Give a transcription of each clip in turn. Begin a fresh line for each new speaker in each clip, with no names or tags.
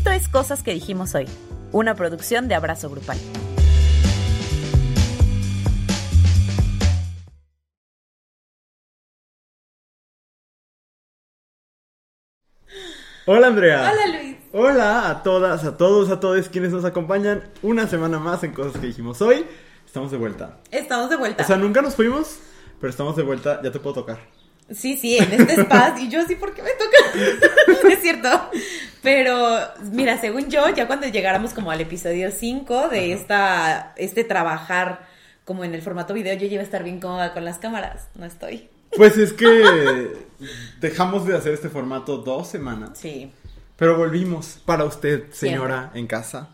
Esto es Cosas que dijimos hoy, una producción de Abrazo Grupal.
Hola Andrea.
Hola Luis.
Hola a todas, a todos, a todos quienes nos acompañan una semana más en Cosas que dijimos hoy. Estamos de vuelta.
Estamos de vuelta.
O sea, nunca nos fuimos, pero estamos de vuelta. Ya te puedo tocar.
Sí, sí, en este espacio. Y yo así, ¿por qué me toca? es cierto. Pero, mira, según yo, ya cuando llegáramos como al episodio 5 de esta, este trabajar como en el formato video, yo ya iba a estar bien cómoda con las cámaras. No estoy.
Pues es que dejamos de hacer este formato dos semanas.
Sí.
Pero volvimos para usted, señora, en casa.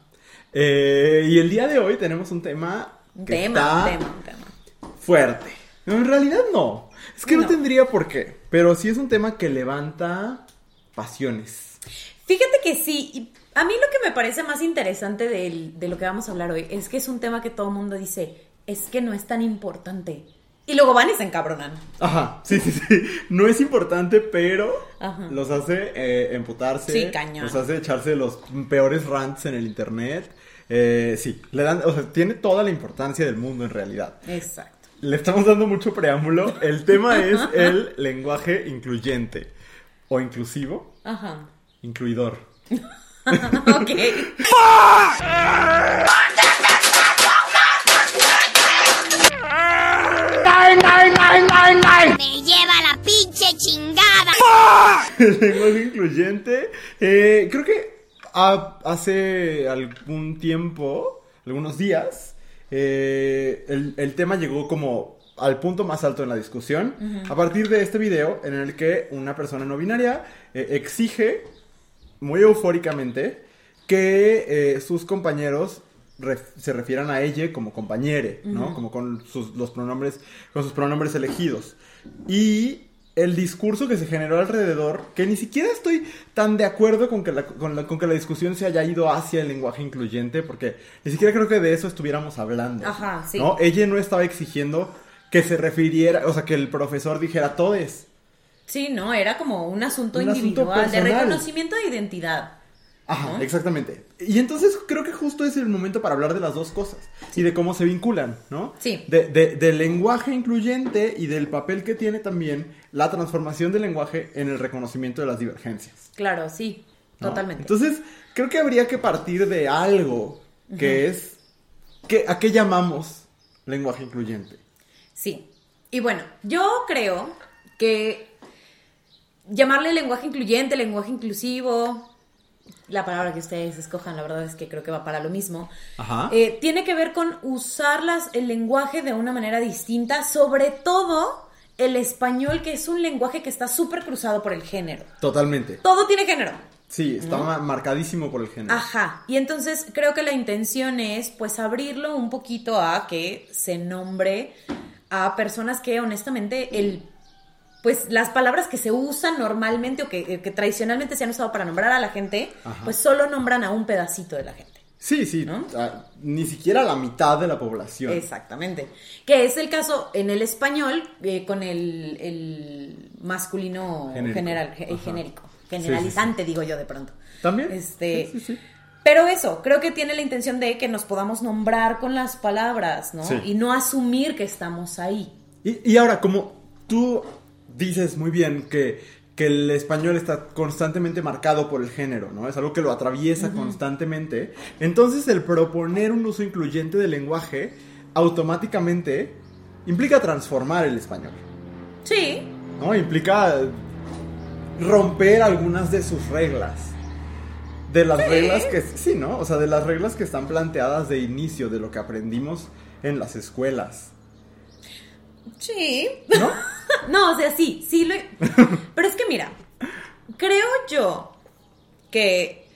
Eh, y el día de hoy tenemos un tema que
tema,
está
un tema, un tema.
fuerte. En realidad no. Es que no.
No.
tendría por qué. Pero sí es un tema que levanta pasiones.
Fíjate que sí. y A mí lo que me parece más interesante de, lo que vamos a hablar hoy es que es un tema que todo el mundo dice, es que no es tan importante. Y luego van y se encabronan.
Ajá, sí, sí, sí. No es importante, pero
Ajá.
los hace eh, emputarse.
Sí, cañón.
Los hace echarse los peores rants en el internet. Eh, sí, le dan, o sea, tiene toda la importancia del mundo en realidad.
Exacto.
Le estamos dando mucho preámbulo. El tema es el lenguaje incluyente. O inclusivo,
Ajá.
incluidor.
ok.
Me lleva la pinche chingada.
El lenguaje incluyente. eh, creo que ha- hace algún tiempo, algunos días, eh, el, el tema llegó como al punto más alto en la discusión a partir de este video en el que una persona no binaria eh, exige muy eufóricamente que eh, sus compañeros ref- se refieran a ella como compañere, ¿no? Como con sus, los pronombres, con sus pronombres elegidos. Y el discurso que se generó alrededor, que ni siquiera estoy tan de acuerdo con que la, con la- con que la discusión se haya ido hacia el lenguaje incluyente, porque ni siquiera creo que de eso estuviéramos hablando.
Ajá, sí.
¿no? Ella no estaba exigiendo que se refiriera, o sea, que el profesor dijera todes.
Sí, no, era como un asunto
Un asunto
individual, de reconocimiento de identidad.
Ajá,
¿no?
exactamente. Y entonces creo que justo es el momento para hablar de las dos cosas y de cómo se vinculan, ¿no?
Sí.
De, de- del lenguaje incluyente y del papel que tiene también la transformación del lenguaje en el reconocimiento de las divergencias.
Claro, sí,
¿no?
totalmente.
Entonces, creo que habría que partir de algo que es que, ¿a qué llamamos lenguaje incluyente?
Sí. Y bueno, yo creo que llamarle lenguaje incluyente, lenguaje inclusivo, la palabra que ustedes escojan, la verdad es que creo que va para lo mismo,
Ajá.
eh, tiene que ver con usar las- el lenguaje de una manera distinta, sobre todo el español, que es un lenguaje que está súper cruzado por el género.
Totalmente.
Todo tiene género.
Sí, está ma- marcadísimo por el género.
Ajá, y entonces creo que la intención es pues abrirlo un poquito a que se nombre a personas que honestamente el pues las palabras que se usan normalmente o que, que tradicionalmente se han usado para nombrar a la gente,
Ajá.
pues solo nombran a un pedacito de la gente.
Sí, sí,
¿No?
ah, ni siquiera la mitad de la población.
Exactamente. Que es el caso en el español eh, con el, el masculino
Genérico.
general, ge-
Ajá.
genérico,
Sí, sí,
generalizante, digo yo de pronto.
¿También?
Este,
Sí, sí, sí.
Pero eso, creo que tiene la intención de que nos podamos nombrar con las palabras, ¿no?
Sí.
Y no asumir que estamos ahí.
Y, y ahora, como tú dices muy bien que, que el español está constantemente marcado por el género, ¿no? Es algo que lo atraviesa constantemente. Entonces, el proponer un uso incluyente del lenguaje automáticamente implica transformar el español,
Sí,
¿no? Implica romper algunas de sus reglas. De las reglas que, sí, ¿no? O sea, de las reglas que están planteadas de inicio, de lo que aprendimos en las escuelas,
sí.
¿no?
No, o sea, sí, sí lo... Pero es que mira, creo yo que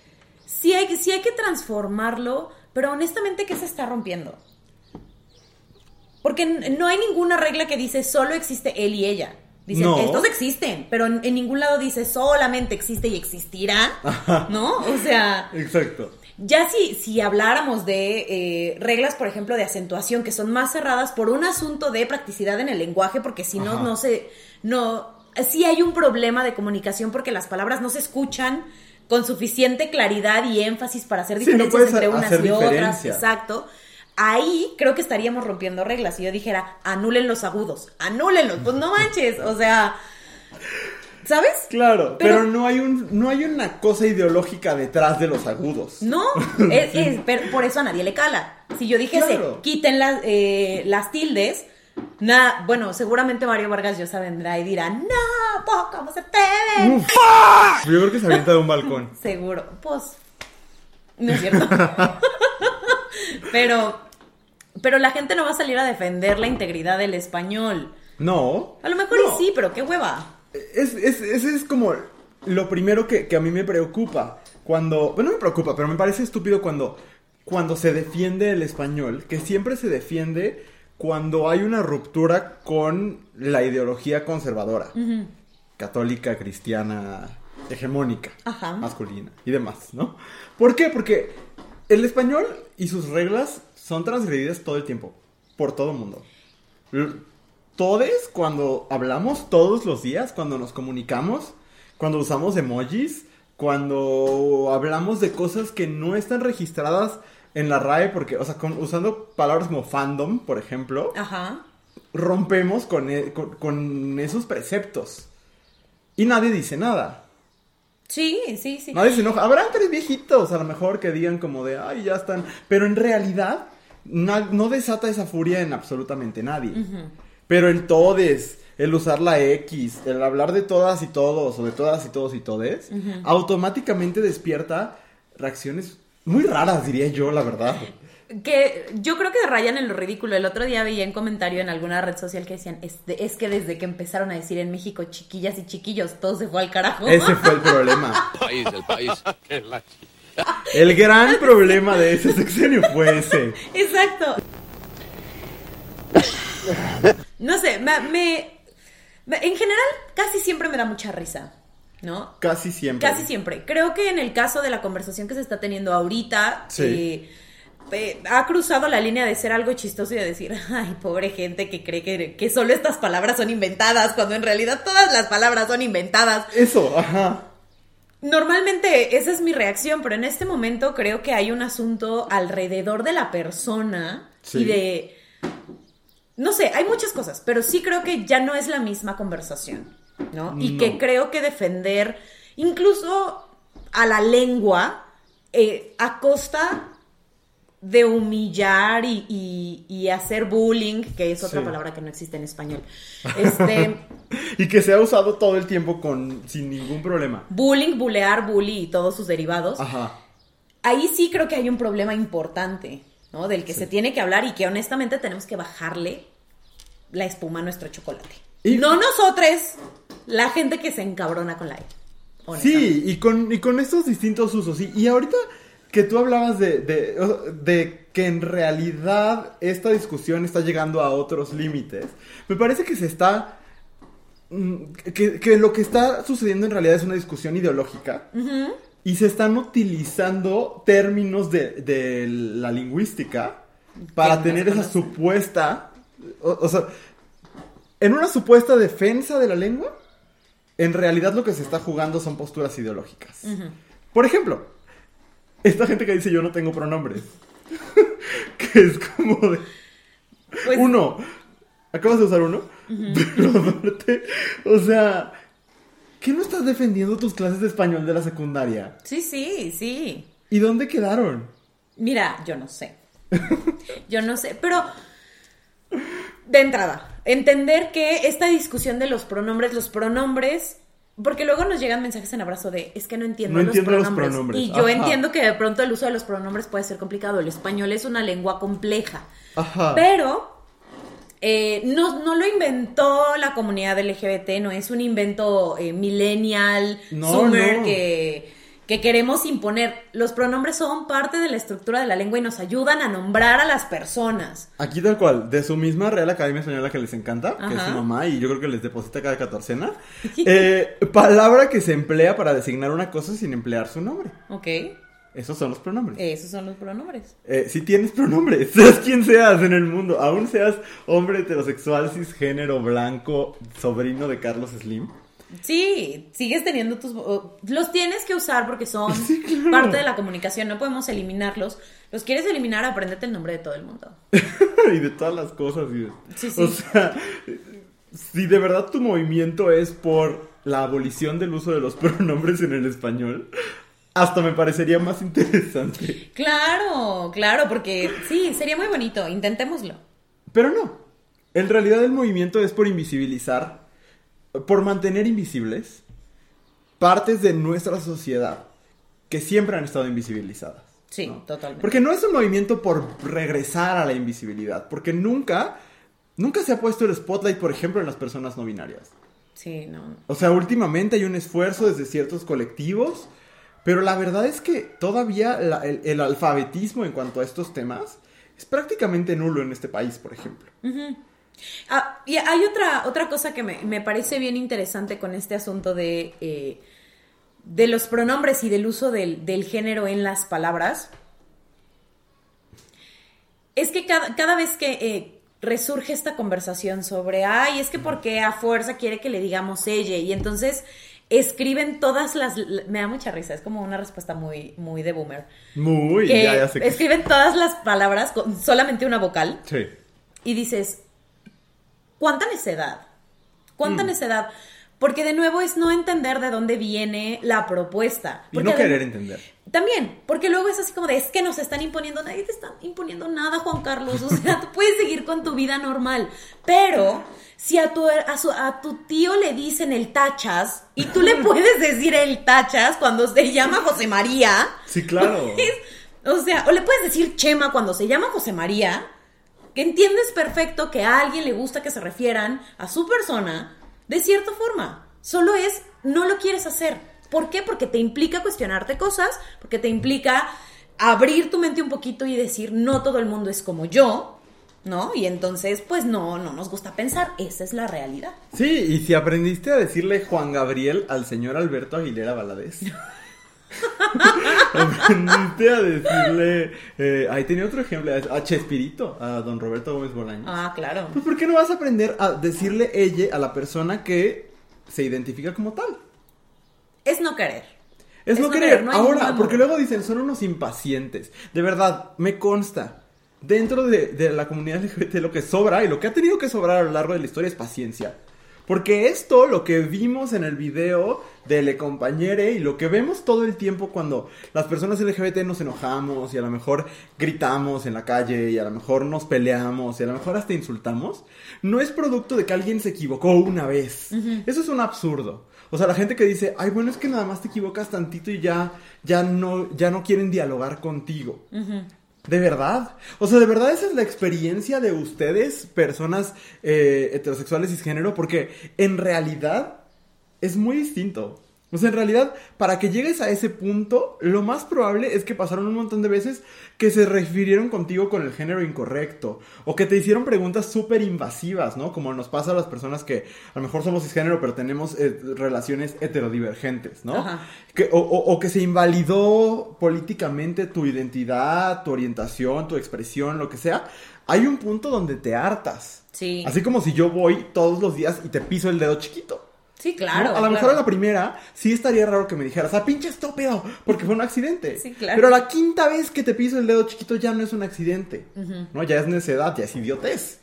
sí hay, sí hay que transformarlo, pero honestamente, ¿qué se está rompiendo? Porque no hay ninguna regla que dice solo existe él y ella. Dicen,
No.
estos existen, pero en, en ningún lado dice solamente existe y existirá, ¿no? O sea,
Exacto.
ya si, si habláramos de eh, reglas, por ejemplo, de acentuación, que son más cerradas por un asunto de practicidad en el lenguaje, porque si no,
Ajá.
no se, no, sí hay un problema de comunicación porque las palabras no se escuchan con suficiente claridad y énfasis para hacer
Sí, no
diferencias entre unas y otras. Exacto. Ahí creo que estaríamos rompiendo reglas. Si yo dijera, anulen los agudos, anúlenlos, pues no manches. O sea, ¿sabes?
Claro, pero,
Pero-
no hay un no hay una cosa ideológica detrás de los agudos.
No, es, es- pero por eso a nadie le cala. Si yo dijese,
Claro.
quiten las, eh, las tildes, nada, bueno, seguramente Mario Vargas Llosa vendrá y dirá, no, po, ¿cómo se?
Uf. Yo creo que se avienta de un balcón.
Seguro, pues, no es cierto. pero, pero la gente no va a salir a defender la integridad del español.
No.
A lo mejor
no.
sí, pero qué hueva.
Es, es, ese es como lo primero que, que a mí me preocupa. Cuando. Bueno, no me preocupa, pero me parece estúpido cuando, cuando se defiende el español, que siempre se defiende cuando hay una ruptura con la ideología conservadora. Católica, cristiana, hegemónica,
Ajá.
masculina y demás, ¿no? ¿Por qué? Porque el español y sus reglas son transgredidas todo el tiempo, por todo el mundo. Todos cuando hablamos todos los días, cuando nos comunicamos, cuando usamos emojis, cuando hablamos de cosas que no están registradas en la RAE, porque, o sea, con- usando palabras como fandom, por ejemplo,
Ajá.
rompemos con, e- con- con esos preceptos. Y nadie dice nada.
Sí, sí, sí.
Nadie se enoja. Habrá tres viejitos a lo mejor que digan como de, ay, ya están. Pero en realidad no desata esa furia en absolutamente nadie. Pero el todes, el usar la X, el hablar de todas y todos, o de todas y todos y todes, automáticamente despierta reacciones muy raras, diría yo, la verdad.
Que yo creo que rayan en lo ridículo. El otro día veía en comentario en alguna red social que decían, es, de- es que desde que empezaron a decir en México chiquillas y chiquillos, todo se fue al carajo.
Ese fue el problema.
país, el país. que la ch-
El gran problema de ese sexenio fue ese.
Exacto. No sé, me, me- me- en general casi siempre me da mucha risa, ¿no?
Casi siempre.
Casi siempre. Creo que en el caso de la conversación que se está teniendo ahorita,
Sí.
eh, eh, ha cruzado la línea de ser algo chistoso y de decir, ay, pobre gente que cree que, que solo estas palabras son inventadas, cuando en realidad todas las palabras son inventadas.
Eso, ajá.
Normalmente esa es mi reacción, pero en este momento creo que hay un asunto alrededor de la persona
Sí.
y de... No sé, hay muchas cosas, pero sí creo que ya no es la misma conversación, ¿no? Y
No.
que creo que defender incluso a la lengua eh, a costa de humillar y, y- y hacer bullying, que es otra
Sí.
palabra que no existe en español. Este...
Y que se ha usado todo el tiempo con sin ningún problema.
bullying, bulear, bully y todos sus derivados.
Ajá.
ahí sí creo que hay un problema importante, ¿no? Del que se tiene que hablar y que honestamente tenemos que bajarle la espuma a nuestro chocolate.
Y-
no nosotros, la gente que se encabrona con la E.
Sí, y con, y con estos distintos usos. Y, y ahorita que tú hablabas de, de, de que en realidad esta discusión está llegando a otros límites, me parece que se está... mm, Que, que lo que está sucediendo en realidad es una discusión ideológica. Y se están utilizando términos de, de la lingüística para tener esa supuesta... O, o sea, en una supuesta defensa de la lengua, en realidad lo que se está jugando son posturas ideológicas. Por ejemplo, esta gente que dice yo no tengo pronombres. que es como de...
Pues,
Uno, acabas de usar uno, pero aparte, o sea, ¿qué no estás defendiendo tus clases de español de la secundaria?
Sí, sí, sí.
¿Y dónde quedaron?
Mira, yo no sé. Yo no sé, pero de entrada, entender que esta discusión de los pronombres, los pronombres, porque luego nos llegan mensajes en abrazo de, es que no entiendo,
No
los,
entiendo los
pronombres.
pronombres,
Y yo entiendo que de pronto el uso de los pronombres puede ser complicado. El español es una lengua compleja.
Ajá.
Pero eh, no, no lo inventó la comunidad LGBT, no es un invento eh, millennial,
no.
que, que queremos imponer. Los pronombres son parte de la estructura de la lengua y nos ayudan a nombrar a las personas.
Aquí tal cual, de su misma Real Academia Española que les encanta, que es su mamá y yo creo que les deposita cada catorcena, eh, palabra que se emplea para designar una cosa sin emplear su nombre.
¿Ok?
Esos son los pronombres.
Esos son los pronombres.
Eh, si tienes pronombres, seas quien seas en el mundo, aún seas hombre heterosexual, cisgénero, blanco, sobrino de Carlos Slim,
Sí, sigues teniendo tus... Los tienes que usar porque son parte de la comunicación, no podemos eliminarlos. Los quieres eliminar, aprendete el nombre de todo el mundo.
y de todas las cosas. y de-
Sí, sí.
O sea, si de verdad tu movimiento es por la abolición del uso de los pronombres en el español, hasta me parecería más interesante.
Claro, claro, porque sí, sería muy bonito, intentémoslo.
Pero no. En realidad el movimiento es por invisibilizar, por mantener invisibles partes de nuestra sociedad que siempre han estado invisibilizadas.
Sí,
¿no?
totalmente.
Porque no es un movimiento por regresar a la invisibilidad, porque nunca, nunca se ha puesto el spotlight, por ejemplo, en las personas no binarias.
Sí, no.
O sea, últimamente hay un esfuerzo desde ciertos colectivos, pero la verdad es que todavía la- el, el alfabetismo en cuanto a estos temas es prácticamente nulo en este país, por ejemplo.
Ah, y hay otra, otra cosa que me, me parece bien interesante con este asunto de, eh, de los pronombres y del uso del, del género en las palabras. Es que cada, cada vez que eh, resurge esta conversación sobre, ay, es que porque a fuerza quiere que le digamos ella, y entonces escriben todas las... Me da mucha risa, es como una respuesta muy, muy de boomer.
Muy,
Que
ya, ya sé que-
escriben todas las palabras con solamente una vocal
Sí.
y dices, ¿cuánta necedad?
Mm.
¿Cuánta necedad? Porque de nuevo es no entender de dónde viene la propuesta.
Y no
de-
querer entender.
También, porque luego es así como de, es que nos están imponiendo, nadie te está imponiendo nada, Juan Carlos. O sea, tú puedes seguir con tu vida normal. Pero si a tu, a, su- a tu tío le dicen el tachas y tú le puedes decir el tachas cuando se llama José María.
Sí, claro.
pues, o sea, o le puedes decir Chema cuando se llama José María, que entiendes perfecto que a alguien le gusta que se refieran a su persona de cierta forma. Solo es, no lo quieres hacer. ¿Por qué? Porque te implica cuestionarte cosas, porque te implica abrir tu mente un poquito y decir, no todo el mundo es como yo, ¿no? Y entonces, pues no, no nos gusta pensar, esa es la realidad.
Sí, y si aprendiste a decirle Juan Gabriel al señor Alberto Aguilera Valadez. aprendiste a decirle. eh, ahí tenía otro ejemplo, a Chespirito, a don Roberto Gómez Bolaños.
Ah, claro.
Pues, ¿por qué no vas a aprender a decirle ella a la persona que se identifica como tal?
Es no querer.
Es,
Es
no
no
querer.
no
Ahora, porque luego dicen, son unos impacientes. De verdad, me consta. Dentro de, de la comunidad LGBT lo que sobra y lo que ha tenido que sobrar a lo largo de la historia es paciencia. Porque esto, lo que vimos en el video de Le Compañere y lo que vemos todo el tiempo cuando las personas LGBT nos enojamos y a lo mejor gritamos en la calle y a lo mejor nos peleamos y a lo mejor hasta insultamos, no es producto de que alguien se equivocó una vez. Eso es un absurdo. O sea, la gente que dice, ay, bueno, es que nada más te equivocas tantito y ya, ya no, ya no quieren dialogar contigo. ¿De verdad? O sea, ¿de verdad esa es la experiencia de ustedes, personas eh, heterosexuales y cisgénero? Porque en realidad es muy distinto. O sea, en realidad, para que llegues a ese punto, lo más probable es que pasaron un montón de veces que se refirieron contigo con el género incorrecto. O que te hicieron preguntas súper invasivas, ¿no? Como nos pasa a las personas que a lo mejor somos cisgénero, pero tenemos eh, relaciones heterodivergentes, ¿no?
Ajá.
Que, o, o- o que se invalidó políticamente tu identidad, tu orientación, tu expresión, lo que sea. Hay un punto donde te hartas.
Sí.
Así como si yo voy todos los días y te piso el dedo chiquito.
Sí, claro.
¿no? A lo
claro.
mejor a la primera sí estaría raro que me dijeras, ah, pinche estúpido, porque fue un accidente.
Sí, claro.
Pero la quinta vez que te piso el dedo chiquito ya no es un accidente. ¿No? Ya es necedad, ya es idiotez.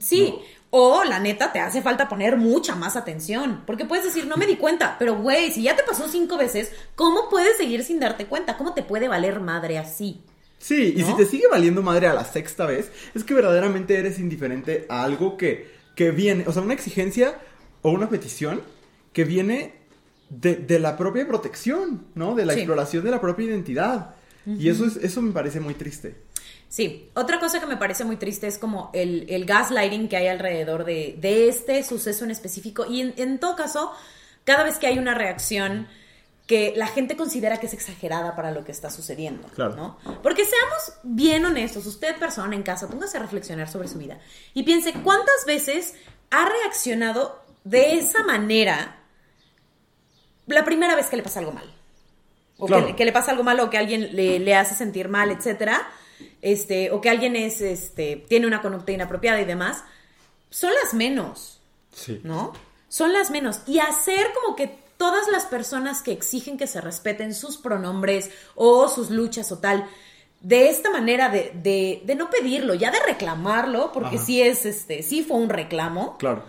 Sí. O la neta te hace falta poner mucha más atención. Porque puedes decir, no me di cuenta. Pero güey, si ya te pasó cinco veces, ¿cómo puedes seguir sin darte cuenta? ¿Cómo te puede valer madre así?
Sí, y
¿No?
si te sigue valiendo madre a la sexta vez, es que verdaderamente eres indiferente a algo que, que viene, o sea, una exigencia o una petición que viene de, de la propia protección, ¿no? De la
Sí.
exploración de la propia identidad. Y eso, es, eso me parece muy triste.
Sí, otra cosa que me parece muy triste es como el, el gaslighting que hay alrededor de, de este suceso en específico. Y en, en todo caso, cada vez que hay una reacción que la gente considera que es exagerada para lo que está sucediendo,
Claro.
¿no? Porque seamos bien honestos, usted persona en casa, póngase a reflexionar sobre su vida y piense cuántas veces ha reaccionado de esa manera la primera vez que le pasa algo mal. O
Claro.
que, que le pasa algo malo o que alguien le, le hace sentir mal, etcétera. Este, o que alguien es, este, tiene una conducta inapropiada y demás. Son las menos,
Sí.
¿no? son las menos. Y hacer como que todas las personas que exigen que se respeten sus pronombres o sus luchas o tal, de esta manera de, de, de no pedirlo, ya de reclamarlo, porque
Ajá.
sí es, este, sí fue un reclamo,
Claro.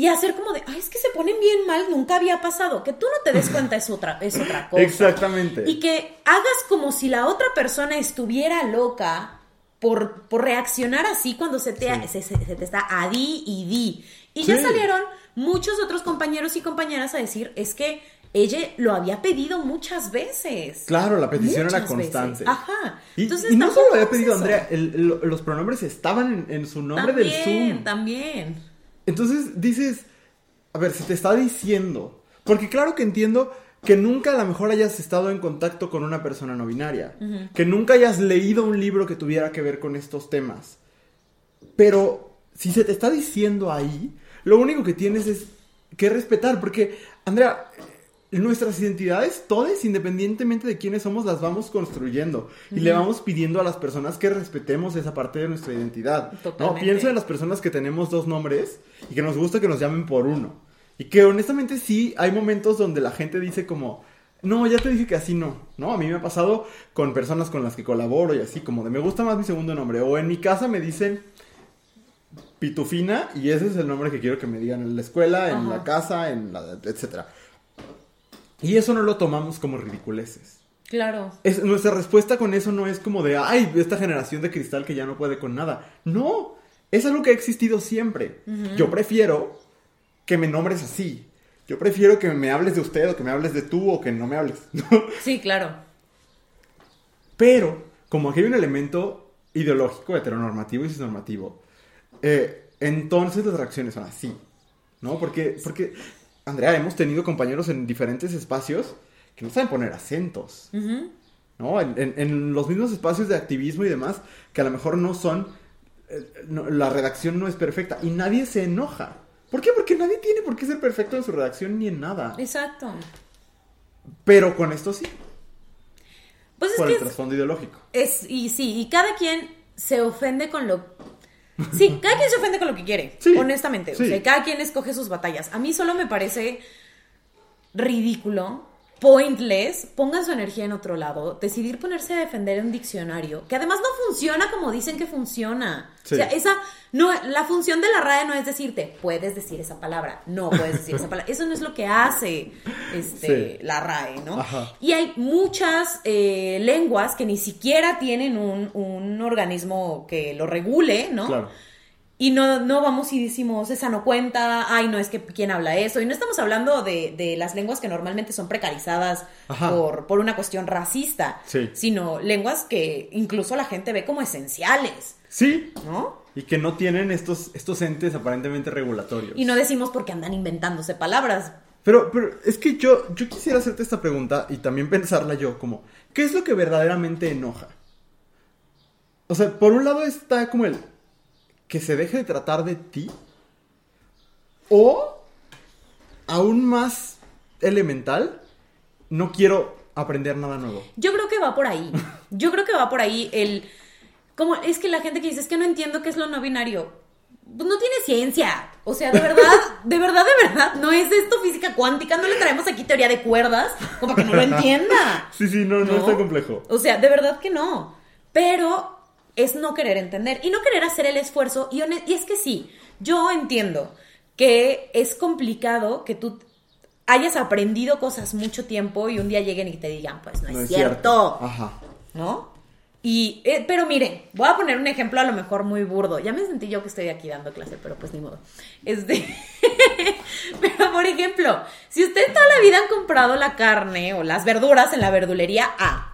Y hacer como de, ay, es que se ponen bien mal, nunca había pasado, que tú no te des cuenta es otra, es otra cosa.
Exactamente.
Y que hagas como si la otra persona estuviera loca por, por reaccionar así cuando se te, se, se- se te está a di y di. Y ya salieron muchos otros compañeros y compañeras a decir, es que ella lo había pedido muchas veces.
Claro, la petición era
veces.
constante.
Ajá.
Y,
Entonces,
y no solo lo había pedido. Andrea, el- el- los pronombres estaban en, en su nombre
también,
del Zoom.
También.
Entonces dices, a ver, se te está diciendo. Porque claro que entiendo que nunca a lo mejor hayas estado en contacto con una persona no binaria. Que nunca hayas leído un libro que tuviera que ver con estos temas. Pero si se te está diciendo ahí, lo único que tienes es que respetar. Porque, Andrea, nuestras identidades, todas, independientemente de quiénes somos, las vamos construyendo. Y le vamos pidiendo a las personas que respetemos esa parte de nuestra identidad. ¿no? Pienso en las personas que tenemos dos nombres y que nos gusta que nos llamen por uno. Y que honestamente sí, hay momentos donde la gente dice como, no, ya te dije que así no, ¿no? A mí me ha pasado con personas con las que colaboro y así, como de me gusta más mi segundo nombre. O en mi casa me dicen Pitufina y ese es el nombre que quiero que me digan en la escuela, en
Ajá.
la casa, en la, etcétera. Y eso no lo tomamos como ridiculeces.
Claro.
Es, nuestra respuesta con eso no es como de, ay, esta generación de cristal que ya no puede con nada. No, es algo que ha existido siempre. Yo prefiero que me nombres así. Yo prefiero que me hables de usted o que me hables de tú o que no me hables. ¿no?
Sí, claro.
Pero, como aquí hay un elemento ideológico, heteronormativo y cisnormativo, eh, entonces las reacciones son así. ¿No? Porque, porque, Andrea, hemos tenido compañeros en diferentes espacios que no saben poner acentos. ¿no? En, en- en los mismos espacios de activismo y demás, que a lo mejor no son, eh, no- la redacción no es perfecta y nadie se enoja. ¿Por qué? Porque nadie tiene por qué ser perfecto en su redacción ni en nada.
Exacto.
Pero con esto sí,
Pues es
por
que
el
es-
trasfondo ideológico.
Es, y sí, y cada quien se ofende con lo... Sí, cada quien se ofende con lo que quiere,
Sí,
honestamente.
sí.
O sea, cada quien escoge sus batallas. A mí solo me parece ridículo, pointless, pongan su energía en otro lado, decidir ponerse a defender un diccionario, que además no funciona como dicen que funciona.
Sí.
O sea, esa, no, la función de la RAE no es decirte, puedes decir esa palabra, no puedes decir esa palabra. Eso no es lo que hace este,
Sí.
la RAE, ¿no?
Ajá.
Y hay muchas eh, lenguas que ni siquiera tienen un, un organismo que lo regule, ¿no?
Claro.
Y no, no vamos y decimos, esa no cuenta, ay, no es que quién habla eso. Y no estamos hablando de, de las lenguas que normalmente son precarizadas por, por una cuestión racista,
Sí.
sino lenguas que incluso la gente ve como esenciales,
Sí,
¿no?
y que no tienen estos, estos entes aparentemente regulatorios.
Y no decimos porque andan inventándose palabras.
Pero, pero es que yo, yo quisiera hacerte esta pregunta y también pensarla yo, como, ¿qué es lo que verdaderamente enoja? O sea, por un lado está como el que se deje de tratar de ti, o aún más elemental, no quiero aprender nada nuevo.
Yo creo que va por ahí. Yo creo que va por ahí el... Como es que la gente que dice, es que no entiendo qué es lo no binario. Pues no tiene ciencia. O sea, de verdad, de verdad, de verdad, no es esto física cuántica. No le traemos aquí teoría de cuerdas como que no lo entienda.
Sí, sí, no, no,
¿No?
es tan complejo.
O sea, de verdad que no. Pero es no querer entender y no querer hacer el esfuerzo. Y, es que sí, yo entiendo que es complicado que tú hayas aprendido cosas mucho tiempo y un día lleguen y te digan, pues no,
No
es, cierto.
Ajá.
¿no? Y, eh, pero miren, voy a poner un ejemplo a lo mejor muy burdo. Ya me sentí yo que estoy aquí dando clase, pero pues ni modo. Este, pero por ejemplo, si ustedes toda la vida han comprado la carne o las verduras en la verdulería A,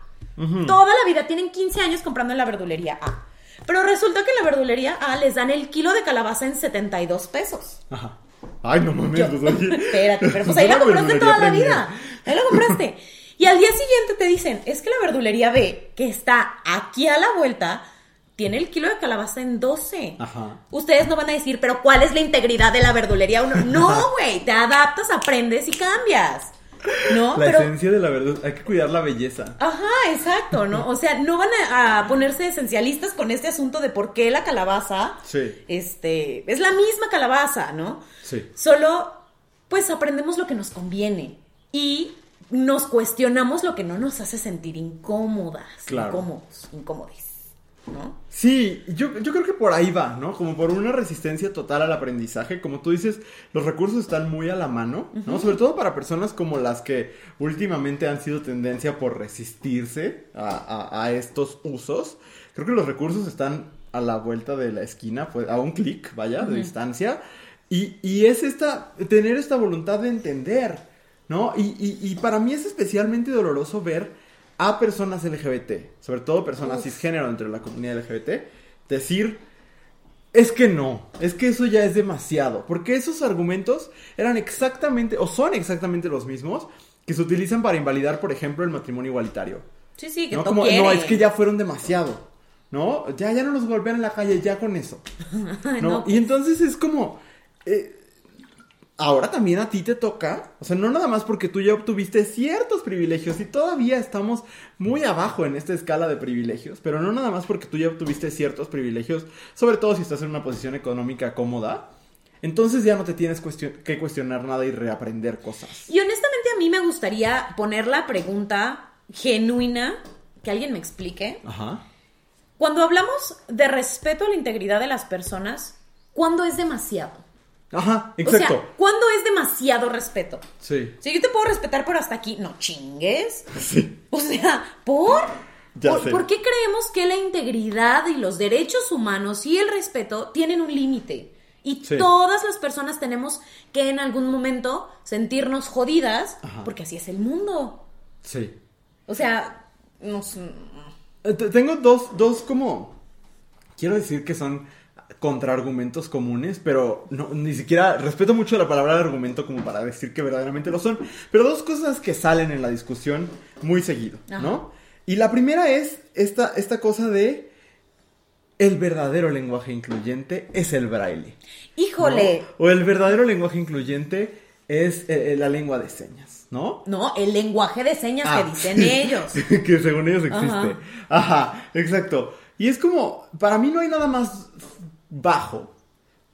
toda la vida tienen 15 años comprando en la verdulería A. Pero resulta que en la verdulería A les dan el kilo de calabaza en 72 pesos.
Ajá. Ay, no mames,
Yo-
pues, oye.
Espérate, pero pues ahí la compraste toda la vida. Ahí la compraste. Y al día siguiente te dicen, es que la verdulería B, que está aquí a la vuelta, tiene el kilo de calabaza en 12.
Ajá.
Ustedes no van a decir, pero ¿cuál es la integridad de la verdulería 1? No, güey, te adaptas, aprendes y cambias. ¿No?
La
Pero
esencia de la verdad, hay que cuidar la belleza.
Ajá, exacto, ¿no? O sea, no van a, a ponerse esencialistas con este asunto de por qué la calabaza,
Sí.
este, es la misma calabaza, ¿no?
Sí.
Solo, pues aprendemos lo que nos conviene y nos cuestionamos lo que no nos hace sentir incómodas,
Claro.
incómodos, incómodes, ¿no?
Sí, yo, yo creo que por ahí va, ¿no? Como por una resistencia total al aprendizaje. Como tú dices, los recursos están muy a la mano, ¿no? Sobre todo para personas como las que últimamente han sido tendencia por resistirse a, a- a estos usos. Creo que los recursos están a la vuelta de la esquina, pues, a un clic, vaya, de distancia. Y, y es esta, tener esta voluntad de entender, ¿no? Y, y- y para mí es especialmente doloroso ver a personas LGBT, sobre todo personas cisgénero dentro de la comunidad LGBT, decir, es que no, es que eso ya es demasiado, porque esos argumentos eran exactamente, o son exactamente los mismos que se utilizan para invalidar, por ejemplo, el matrimonio igualitario.
Sí, sí, que
¿no? Como, no, es que ya fueron demasiado, ¿no? Ya, ya no nos golpean en la calle, ya con eso.
Ay,
¿no?
no,
Y entonces es como. eh, ahora también a ti te toca. O sea, no nada más porque tú ya obtuviste ciertos privilegios y todavía estamos muy abajo en esta escala de privilegios. Pero no nada más porque tú ya obtuviste ciertos privilegios, sobre todo si estás en una posición económica cómoda. Entonces ya no te tienes que cuestionar nada y reaprender cosas.
Y honestamente a mí me gustaría poner la pregunta genuina, que alguien me explique.
Ajá.
Cuando hablamos de respeto a la integridad de las personas, ¿cuándo es demasiado?
Ajá,
O
exacto.
sea, ¿cuándo es demasiado respeto?
sí.
Si yo te puedo respetar, pero hasta aquí, no chingues.
Sí.
O sea, ¿por?
Ya
¿Por,
sé.
por qué creemos que la integridad y los derechos humanos y el respeto tienen un límite? Y
Sí.
todas las personas tenemos que en algún momento sentirnos jodidas,
Ajá.
porque así es el mundo.
Sí.
O sea, no sé.
Eh, te- Tengo dos, dos como... Quiero decir que son contraargumentos comunes, pero no, ni siquiera respeto mucho la palabra argumento como para decir que verdaderamente lo son. Pero dos cosas que salen en la discusión muy seguido,
Ajá.
¿no? Y la primera es esta, esta cosa de el verdadero lenguaje incluyente es el braille. ¿no?
Híjole.
O el verdadero lenguaje incluyente es eh, eh, la lengua de señas, ¿no?
No, el lenguaje de señas
Ah.
que dicen ellos.
que según ellos existe.
Ajá.
Ajá. exacto. Y es como, para mí no hay nada más bajo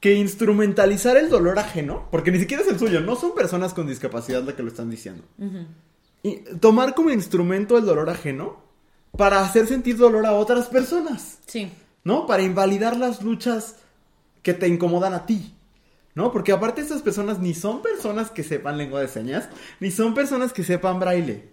que instrumentalizar el dolor ajeno, porque ni siquiera es el suyo, no son personas con discapacidad las que lo están diciendo. Y tomar como instrumento el dolor ajeno para hacer sentir dolor a otras personas,
Sí.
¿no? Para invalidar las luchas que te incomodan a ti. ¿No? Porque aparte estas personas ni son personas que sepan lengua de señas, ni son personas que sepan braille.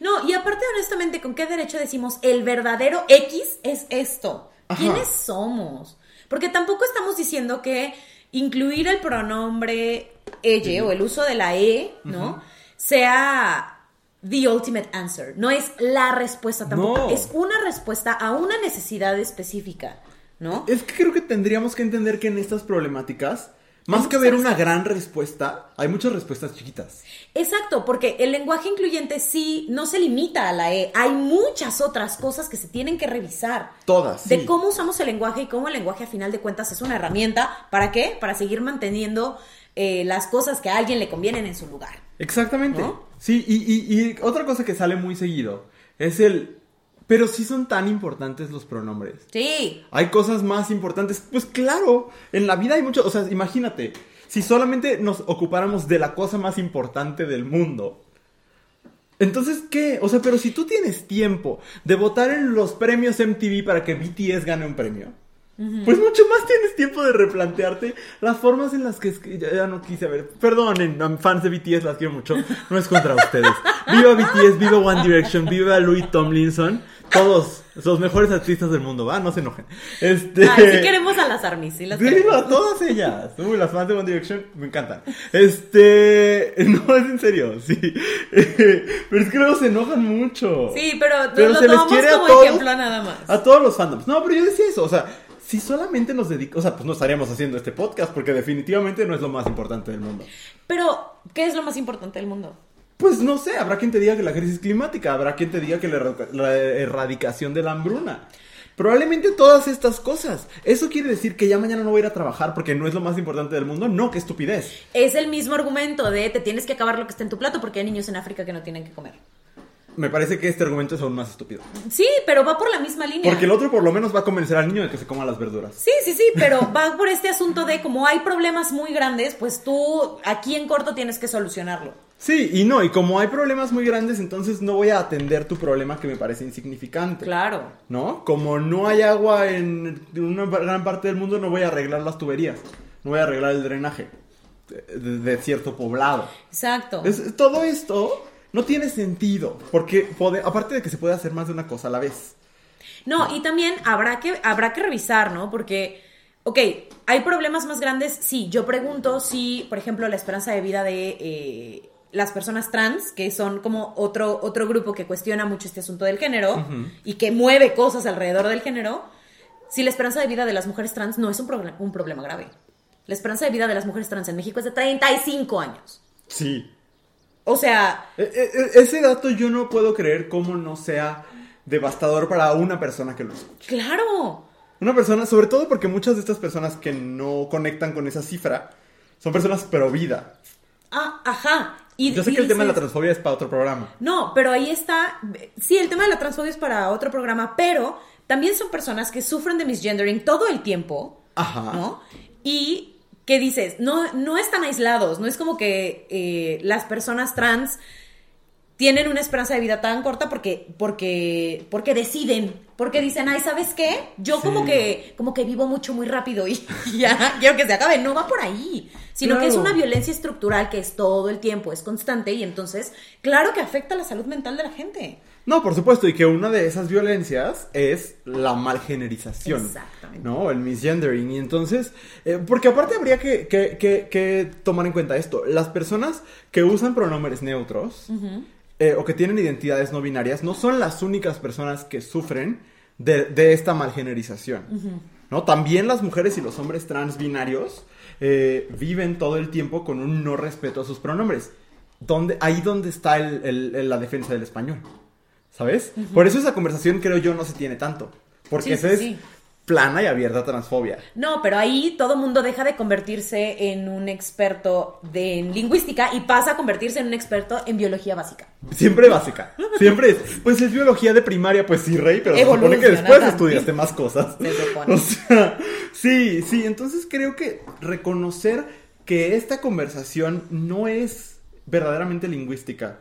No, y aparte, honestamente, ¿con qué derecho decimos el verdadero X es esto?
Ajá.
¿Quiénes somos? Porque tampoco estamos diciendo que incluir el pronombre ella o el uso de la E, ¿no? Sea the ultimate answer. No es la respuesta tampoco.
No.
Es una respuesta a una necesidad específica, ¿no?
Es que creo que tendríamos que entender que en estas problemáticas, más que haber una gran respuesta, hay muchas respuestas chiquitas.
Exacto, porque el lenguaje incluyente sí no se limita a la E. Hay muchas otras cosas que se tienen que revisar.
Todas.
de
sí.
cómo usamos el lenguaje y cómo el lenguaje a final de cuentas es una herramienta. ¿Para qué? Para seguir manteniendo eh, las cosas que a alguien le convienen en su lugar.
Exactamente.
¿No?
Sí, y, y- y otra cosa que sale muy seguido es el... Pero sí son tan importantes los pronombres.
Sí.
Hay cosas más importantes. Pues claro, en la vida hay mucho... O sea, imagínate, si solamente nos ocupáramos de la cosa más importante del mundo. Entonces, ¿qué? O sea, pero si tú tienes tiempo de votar en los premios MTV para que BTS gane un premio, pues mucho más tienes tiempo de replantearte las formas en las que... ya, no quise ver. Perdonen, fans de BTS, las quiero mucho. No es contra ustedes. Viva BTS, viva One Direction, viva Louis Tomlinson. Todos los mejores artistas del mundo, ¿va? No se enojen. Este...
Sí queremos a las armies, sí las
Sí,
queremos.
a todas ellas. Uy, las fans de One Direction me encantan. Este. No, es en serio, sí. Pero es que luego se enojan mucho.
Sí, pero,
Pero
lo
se les
tomamos
quiere a todos.
ejemplo nada más.
A todos los fandoms. No, pero yo decía eso. O sea, si solamente nos dedicamos. O sea, pues no estaríamos haciendo este podcast porque definitivamente no es lo más importante del mundo.
Pero, ¿qué es lo más importante del mundo?
Pues no sé, habrá quien te diga que la crisis climática, habrá quien te diga que la, erra- la erradicación de la hambruna. Probablemente todas estas cosas. ¿Eso quiere decir que ya mañana no voy a ir a trabajar porque no es lo más importante del mundo? No, qué estupidez.
Es el mismo argumento de te tienes que acabar lo que está en tu plato porque hay niños en África que no tienen que comer.
Me parece que este argumento es aún más estúpido.
Sí, pero va por la misma línea.
Porque el otro por lo menos va a convencer al niño de que se coma las verduras.
Sí, sí, sí, pero va por este asunto de como hay problemas muy grandes, pues tú aquí en corto tienes que solucionarlo.
Sí, y no, y como hay problemas muy grandes, entonces no voy a atender tu problema que me parece insignificante.
Claro.
¿No? Como no hay agua en una gran parte del mundo, no voy a arreglar las tuberías. No voy a arreglar el drenaje de, de cierto poblado.
Exacto.
Es- todo esto no tiene sentido. Porque pode- aparte de que se puede hacer más de una cosa a la vez.
No, y también habrá que, habrá que revisar, ¿no? Porque, ok, hay problemas más grandes. Sí, yo pregunto si, por ejemplo, la esperanza de vida de eh, las personas trans, que son como otro, otro grupo que cuestiona mucho este asunto del género y que mueve cosas alrededor del género, si la esperanza de vida de las mujeres trans no es un, proble- un problema grave. La esperanza de vida de las mujeres trans en México es de 35 años.
Sí.
O sea,
E- e- ese dato yo no puedo creer cómo no sea devastador para una persona que lo escucha.
claro.
Una persona, sobre todo porque muchas de estas personas que no conectan con esa cifra son personas pro vida.
Ah, ajá. Y,
Yo sé
y
que el tema de la transfobia es para otro programa.
No, pero ahí está. Sí, el tema de la transfobia es para otro programa, pero también son personas que sufren de misgendering todo el tiempo,
Ajá.
¿no? Y que dices, no, no están aislados, no es como que eh, las personas trans tienen una esperanza de vida tan corta porque, porque, porque deciden, porque dicen, ay, ¿sabes qué? Yo
Sí.
como que, como que vivo mucho muy rápido y ya quiero que se acabe. No va por ahí, sino que es una violencia estructural que es todo el tiempo, es constante y entonces, claro que afecta la salud mental de la gente.
No, por supuesto, y que una de esas violencias es la malgenerización.
Exactamente.
¿No? El misgendering. Y entonces, eh, porque aparte habría que, que- que- que tomar en cuenta esto. Las personas que usan pronombres neutros eh, o que tienen identidades no binarias no son las únicas personas que sufren de, de esta malgenerización. ¿No? También las mujeres y los hombres trans binarios eh, viven todo el tiempo con un no respeto a sus pronombres. Ahí donde está el- el- el- la defensa del español. ¿Sabes? Por eso esa conversación creo yo no se tiene tanto. Porque
Sí,
es
sí.
Plana y abierta transfobia.
No, pero ahí todo mundo deja de convertirse en un experto de, en lingüística y pasa a convertirse en un experto en biología básica.
Siempre básica. Siempre es. Pues es biología de primaria, pues sí, Rey, pero se supone que después estudiaste más cosas.
Se supone.
O sea, sí, sí. Entonces creo que reconocer que esta conversación no es verdaderamente lingüística.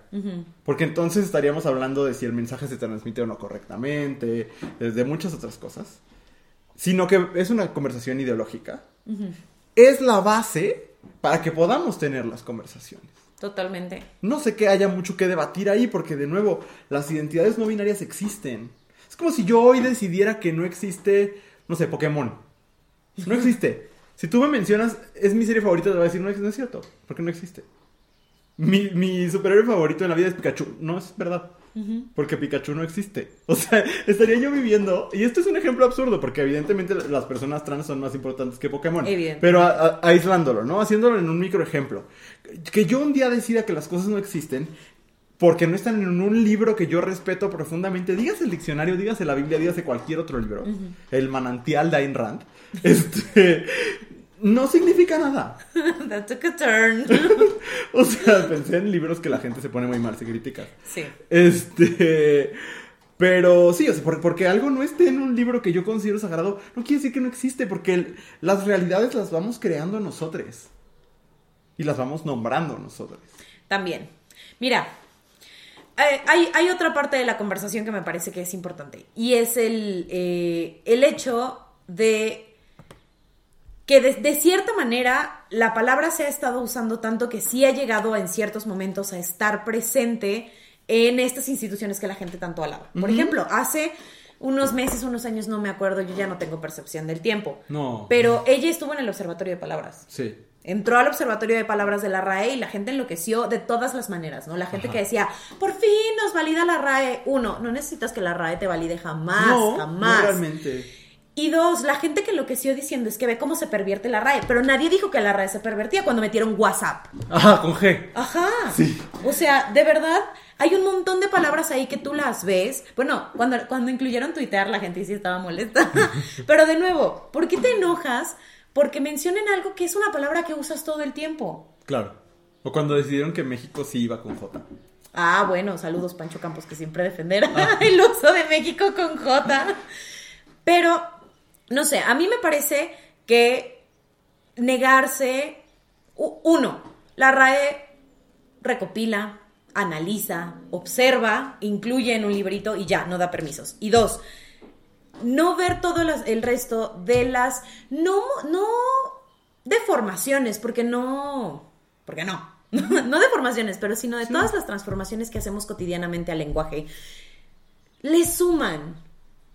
Porque entonces estaríamos hablando de si el mensaje se transmite o no correctamente, de muchas otras cosas. Sino que es una conversación ideológica. Es la base para que podamos tener las conversaciones.
Totalmente.
No sé que haya mucho que debatir ahí, porque de nuevo, las identidades no binarias existen. Es como si yo hoy decidiera que no existe, no sé, Pokémon. No existe. Si tú me mencionas, es mi serie favorita, te voy a decir, no, no es cierto, porque no existe. Mi, mi superhéroe favorito en la vida es Pikachu. No es verdad. Porque Pikachu no existe. O sea, estaría yo viviendo. Y esto es un ejemplo absurdo, porque evidentemente las personas trans son más importantes que Pokémon.
Evidente.
Pero a- a- aislándolo, ¿no? Haciéndolo en un micro ejemplo. Que yo un día decida que las cosas no existen. Porque no están en un libro que yo respeto profundamente. Dígase el diccionario, dígase la Biblia, dígase cualquier otro libro. El manantial de Ayn Rand. Este. No significa nada.
That took a turn.
O sea, pensé en libros que la gente se pone muy mal, se critica.
sí.
Este. Pero sí, o sea, por- porque algo no esté en un libro que yo considero sagrado, no quiere decir que no existe, porque el- las realidades las vamos creando nosotros. Y las vamos nombrando nosotros.
También. Mira, eh, hay, hay otra parte de la conversación que me parece que es importante. Y es el, eh, el hecho de que de, de cierta manera la palabra se ha estado usando tanto que sí ha llegado en ciertos momentos a estar presente en estas instituciones que la gente tanto alaba. Por ejemplo, hace unos meses, unos años, no me acuerdo, yo ya no tengo percepción del tiempo.
No.
Pero ella estuvo en el Observatorio de Palabras.
Sí.
Entró al observatorio de palabras de la RAE y la gente enloqueció de todas las maneras, ¿no? La gente
Ajá.
que decía, por fin nos valida la RAE. Uno, no necesitas que la RAE te valide jamás,
no,
jamás.
no realmente.
Y dos, la gente que enloqueció diciendo es que ve cómo se pervierte la RAE, pero nadie dijo que la RAE se pervertía cuando metieron WhatsApp.
Ajá, con G.
Ajá.
Sí.
O sea, de verdad, hay un montón de palabras ahí que tú las ves. Bueno, cuando, cuando incluyeron tuitear, la gente sí estaba molesta. Pero de nuevo, ¿por qué te enojas? Porque mencionen algo que es una palabra que usas todo el tiempo.
Claro. O cuando decidieron que México sí iba con J.
Ah, bueno, saludos Pancho Campos, que siempre defenderá el uso de México con J. Pero, no sé, a mí me parece que negarse, uno, la RAE recopila, analiza, observa, incluye en un librito y ya, no da permisos. Y dos, no ver todo el resto de las, no, no deformaciones, porque no, porque no, no deformaciones, pero sino de todas las transformaciones que hacemos cotidianamente al lenguaje, le suman,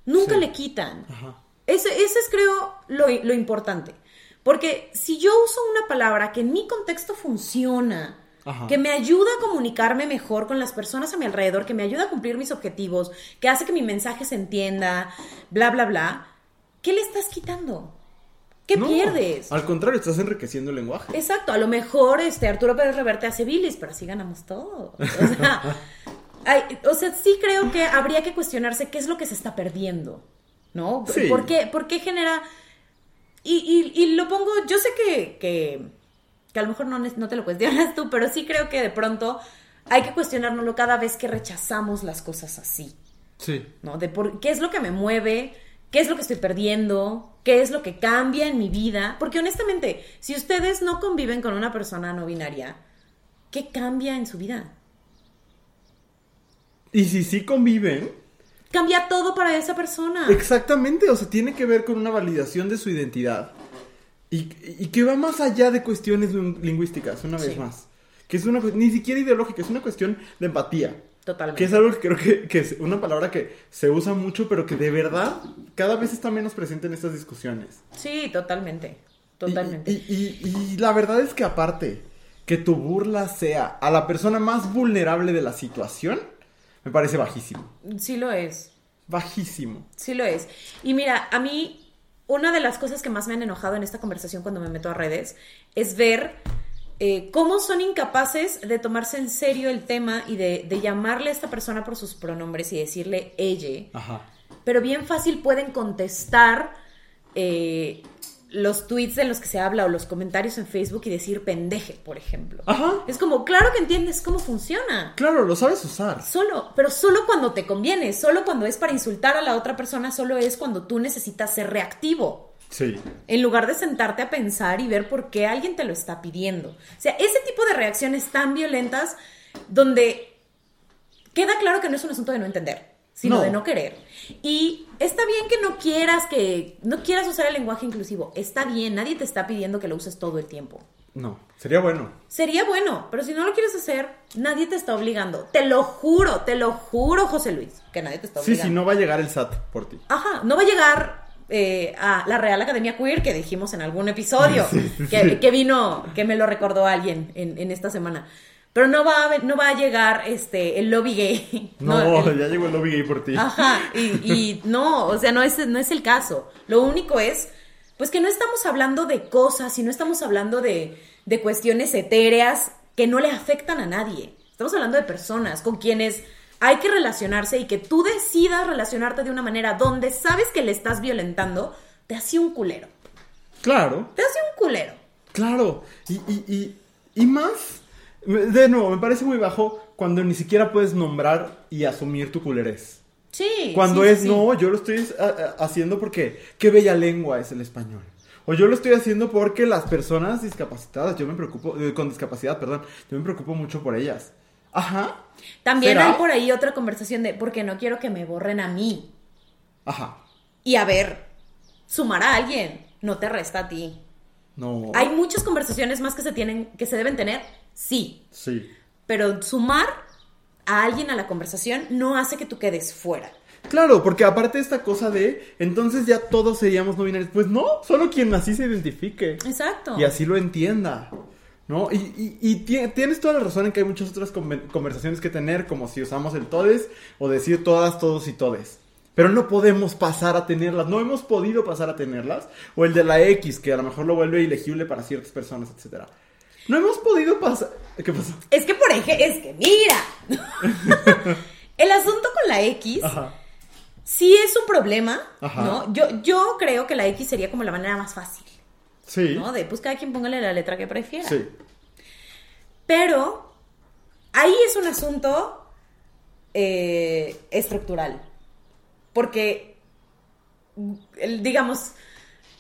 nunca
Sí.
le quitan.
Ajá.
Ese, ese es, creo, lo, lo importante. Porque si yo uso una palabra que en mi contexto funciona,
Ajá.
que me ayuda a comunicarme mejor con las personas a mi alrededor, que me ayuda a cumplir mis objetivos, que hace que mi mensaje se entienda, bla, bla, bla, ¿qué le estás quitando? ¿Qué
No,
pierdes?
Al contrario, estás enriqueciendo el lenguaje.
Exacto, a lo mejor este Arturo Pérez Reverte hace bilis, pero así ganamos todo. O sea, hay- o sea, sí creo que habría que cuestionarse qué es lo que se está perdiendo, ¿no?
Sí.
¿Por, qué, por qué genera...? Y, y- y lo pongo, yo sé que, que, que a lo mejor no, no te lo cuestionas tú, pero sí creo que de pronto hay que cuestionárnoslo cada vez que rechazamos las cosas así.
Sí.
¿no? De por qué es lo que me mueve, qué es lo que estoy perdiendo, qué es lo que cambia en mi vida. Porque honestamente, si ustedes no conviven con una persona no binaria, ¿qué cambia en su vida?
Y si sí conviven,
Cambia todo para esa persona.
exactamente, o sea, tiene que ver con una validación de su identidad. Y, y que va más allá de cuestiones lin- lingüísticas, una vez
Sí.
más. Que es una ni siquiera ideológica, es una cuestión de empatía.
Totalmente.
Que es algo que creo que, que es una palabra que se usa mucho, pero que de verdad cada vez está menos presente en estas discusiones.
Sí, totalmente. Totalmente.
Y, y- y la verdad es que aparte, que tu burla sea a la persona más vulnerable de la situación, me parece bajísimo.
Sí lo es.
Bajísimo.
Sí lo es. Y mira, a mí una de las cosas que más me han enojado en esta conversación cuando me meto a redes es ver eh, cómo son incapaces de tomarse en serio el tema y de, de llamarle a esta persona por sus pronombres y decirle ella,
Ajá.
pero bien fácil pueden contestar eh, los tweets de los que se habla o los comentarios en Facebook y decir pendeje, por ejemplo.
Ajá.
Es como, claro que entiendes cómo funciona.
Claro, lo sabes usar.
Solo, pero solo cuando te conviene, solo cuando es para insultar a la otra persona, solo es cuando tú necesitas ser reactivo.
Sí.
En lugar de sentarte a pensar y ver por qué alguien te lo está pidiendo. O sea, ese tipo de reacciones tan violentas donde queda claro que no es un asunto de no entender, sino
No.
de no querer. Y está bien que no quieras que no quieras usar el lenguaje inclusivo. Está bien, nadie te está pidiendo que lo uses todo el tiempo.
No, sería bueno.
Sería bueno, pero si no lo quieres hacer, nadie te está obligando. Te lo juro, te lo juro, José Luis, que nadie te está
Sí,
obligando.
sí, no va a llegar el SAT por ti.
Ajá, no va a llegar eh, a la Real Academia Queer que dijimos en algún episodio,
Sí, sí,
que,
sí.
que vino, que me lo recordó alguien en, en esta semana. Pero no va, a, no va a llegar este, el lobby gay.
No,
el-
ya llegó el lobby gay por ti.
Ajá, y, y no, o sea, no es, no es el caso. Lo único es, pues que no estamos hablando de cosas y no estamos hablando de, de cuestiones etéreas que no le afectan a nadie. Estamos hablando de personas con quienes hay que relacionarse y que tú decidas relacionarte de una manera donde sabes que le estás violentando, te hace un culero.
Claro,
Te hace un culero.
claro. Y, y, y, y más, de nuevo, me parece muy bajo cuando ni siquiera puedes nombrar y asumir tu culerez.
Sí.
Cuando
sí,
es,
sí.
no, yo lo estoy haciendo porque qué bella lengua es el español. O yo lo estoy haciendo porque las personas discapacitadas, yo me preocupo, eh, con discapacidad, perdón, yo me preocupo mucho por ellas. Ajá.
También
¿Será?
hay por ahí otra conversación de, porque no quiero que me borren a mí.
Ajá.
Y a ver, sumar a alguien no te resta a ti.
No.
Hay muchas conversaciones más que se tienen, que se deben tener, sí.
Sí.
Pero sumar a alguien a la conversación no hace que tú quedes fuera.
Claro, porque aparte esta cosa de, entonces ya todos seríamos no binarios. Pues no, solo quien así se identifique.
Exacto.
Y así lo entienda. ¿No? Y, y- y tie- tienes toda la razón en que hay muchas otras conversaciones que tener, como si usamos el todes o decir todas, todos y todes. Pero no podemos pasar a tenerlas, no hemos podido pasar a tenerlas. O el de la X, que a lo mejor lo vuelve ilegible para ciertas personas, etcétera. No hemos podido pasar. ¿Qué pasó?
Es que por ejemplo, es que mira.
Ajá.
sí es un problema,
Ajá.
¿no? Yo, yo creo que la X sería como la manera más fácil,
Sí.
¿no? De pues cada quien póngale la letra que prefiera.
Sí.
Pero ahí es un asunto eh, estructural. Porque, el- digamos,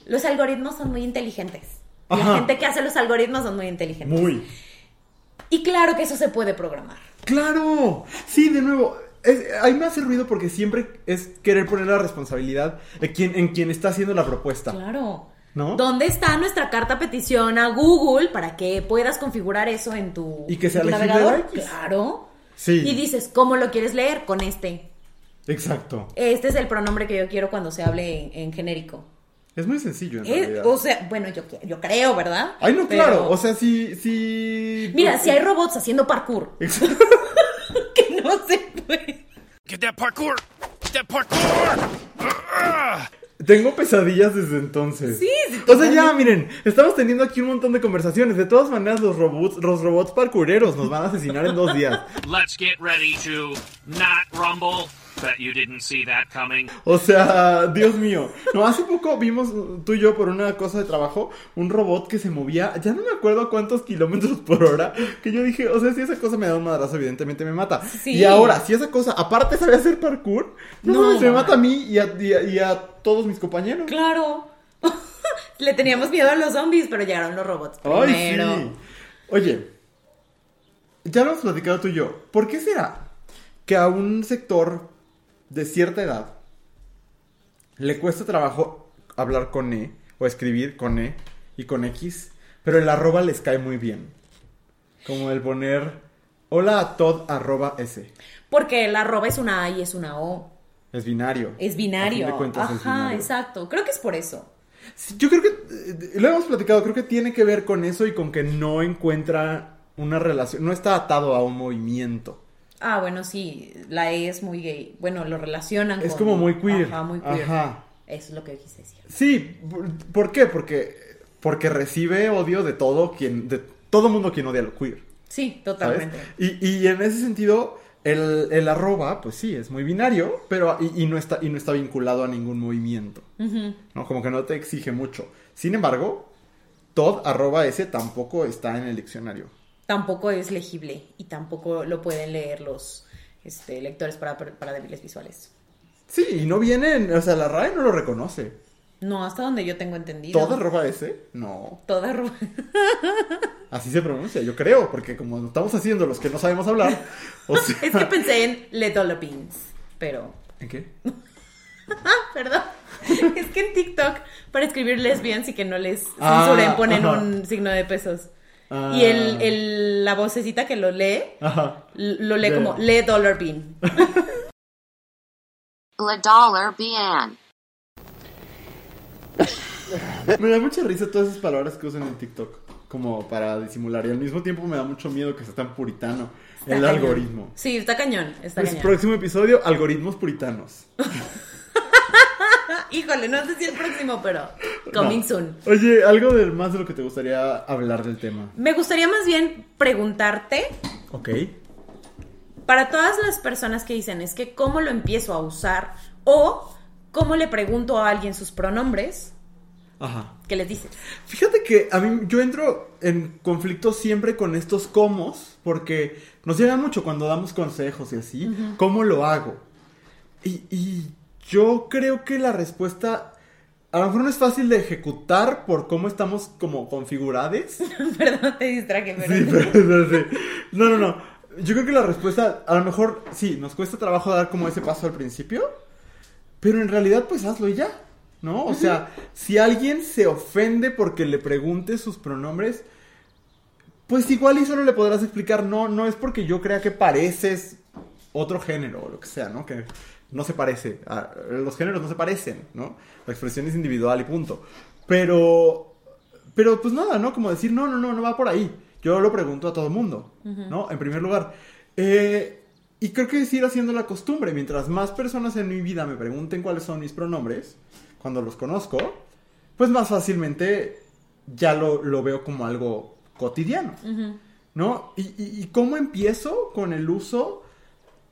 los algoritmos son muy inteligentes. La
Ajá.
gente que hace los algoritmos son muy inteligentes.
Muy.
Y claro que eso se puede programar.
¡Claro! Sí, de nuevo. es- a mí me hace ruido porque siempre es querer poner la responsabilidad de quien, en quien está haciendo la propuesta.
Claro.
¿No?
¿Dónde está nuestra carta petición a Google para que puedas configurar eso en tu,
Y que sea
tu navegador? Claro.
Sí.
Y dices, ¿cómo lo quieres leer? Con este.
Exacto.
Este es el pronombre que yo quiero cuando se hable en, en genérico.
Es muy sencillo en
Es-
realidad.
o sea, bueno, yo, yo creo, ¿verdad?
Ay, no,
Pero-
claro. O sea, sí, sí.
Mira, si hay robots haciendo parkour,
Exacto.
que no se puede.
Get that parkour! Get that parkour! Ah!
Tengo pesadillas desde entonces.
Sí, sí,
O sea, ya, miren, estamos teniendo aquí un montón de conversaciones. De todas maneras, los robots, los robots parkoureros nos van a asesinar en dos días.
Let's get ready to not rumble. Bet you didn't see that coming.
O sea, Dios mío. No, hace poco vimos tú y yo por una cosa de trabajo un robot que se movía, ya no me acuerdo a cuántos kilómetros por hora, que yo dije, o sea, si esa cosa me da un madrazo, evidentemente me mata.
Sí.
Y ahora, si esa cosa, aparte sabe hacer parkour, no,
No,
mames, me
ma.
mata a mí y a, y a- y a todos mis compañeros.
Claro. Le teníamos miedo a los zombies, pero llegaron los robots
Ay,
primero.
sí. Oye, ya lo hemos platicado tú y yo. ¿Por qué será que a un sector de cierta edad le cuesta trabajo hablar con E o escribir con E y con X, pero el arroba les cae muy bien? Como el poner hola a Todd arroba S.
Porque el arroba es una A y es una O.
Es binario.
Es binario.
fin de cuentas es
Ajá,
binario.
exacto. Creo que es por eso.
Sí, Yo creo que, eh, lo hemos platicado, creo que tiene que ver con eso y con que no encuentra una relación, no está atado a un movimiento.
Ah, bueno, sí, la E es muy gay. Bueno, lo relacionan
Es
con-
como muy queer.
Ajá, muy queer.
Ajá.
Eso es lo que quise decir.
Sí, ¿por- ¿por qué? Porque, porque recibe odio de todo quien, de todo mundo quien odia lo queer.
Sí,
¿sabes?
totalmente.
Y, y en ese sentido, el, el arroba, pues sí, es muy binario, pero y, y no está, y no está vinculado a ningún movimiento. ¿no? Como que no te exige mucho. Sin embargo, Todd arroba S tampoco está en el diccionario.
Tampoco es legible y tampoco lo pueden leer los este, lectores para, para débiles visuales.
Sí, y no vienen, o sea, la RAE no lo reconoce.
No, hasta donde yo tengo entendido.
¿Todd arroba S? No.
Toda ro-
Así se pronuncia, yo creo, porque como estamos haciendo los que no sabemos hablar, o sea...
Es que pensé en Le Dolopins, pero...
¿En qué?
Perdón. Es que en TikTok, para escribir lesbians y que no les
Ah,
censuren, ponen
ajá.
un signo de pesos.
Ah.
Y el, el- la vocecita que lo lee,
Ajá.
lo lee
De-
como Le Dollar Bean.
La dollar bien.
Me da mucha risa todas esas palabras que usan en TikTok, como para disimular. Y al mismo tiempo me da mucho miedo que sea tan puritano
Está
el
cañón.
algoritmo.
Sí, está cañón, está
Pues,
cañón.
próximo episodio, algoritmos puritanos.
Ah, híjole, no sé si el próximo, pero coming
No.
soon.
Oye, algo del más de lo que te gustaría hablar del tema.
Me gustaría más bien preguntarte,
Ok.
para todas las personas que dicen, es que cómo lo empiezo a usar o cómo le pregunto a alguien sus pronombres,
Ajá.
¿qué les dices?
Fíjate que a mí yo entro en conflicto siempre con estos cómo, porque nos llega mucho cuando damos consejos y así, ¿cómo lo hago? Y, y yo creo que la respuesta a lo mejor no es fácil de ejecutar por cómo estamos como configurados.
Perdón, te distraje, pero...
Sí, pero, sí. No, no, no. Yo creo que la respuesta, a lo mejor, sí, nos cuesta trabajo dar como ese paso al principio, pero en realidad, pues hazlo y ya, ¿no? O sea, si alguien se ofende porque le pregunte sus pronombres, pues igual y solo le podrás explicar, no, no es porque yo crea que pareces otro género o lo que sea, ¿no? Que no se parece, a- los géneros no se parecen, ¿no? La expresión es individual y punto. Pero, pero pues nada, ¿no? Como decir, no, no, no, no va por ahí. Yo lo pregunto a todo mundo, ¿no? En primer lugar. Eh, y creo que es ir haciendo la costumbre. Mientras más personas en mi vida me pregunten cuáles son mis pronombres, cuando los conozco, pues más fácilmente ya lo, lo veo como algo cotidiano, ¿no? Y, y- y cómo empiezo con el uso,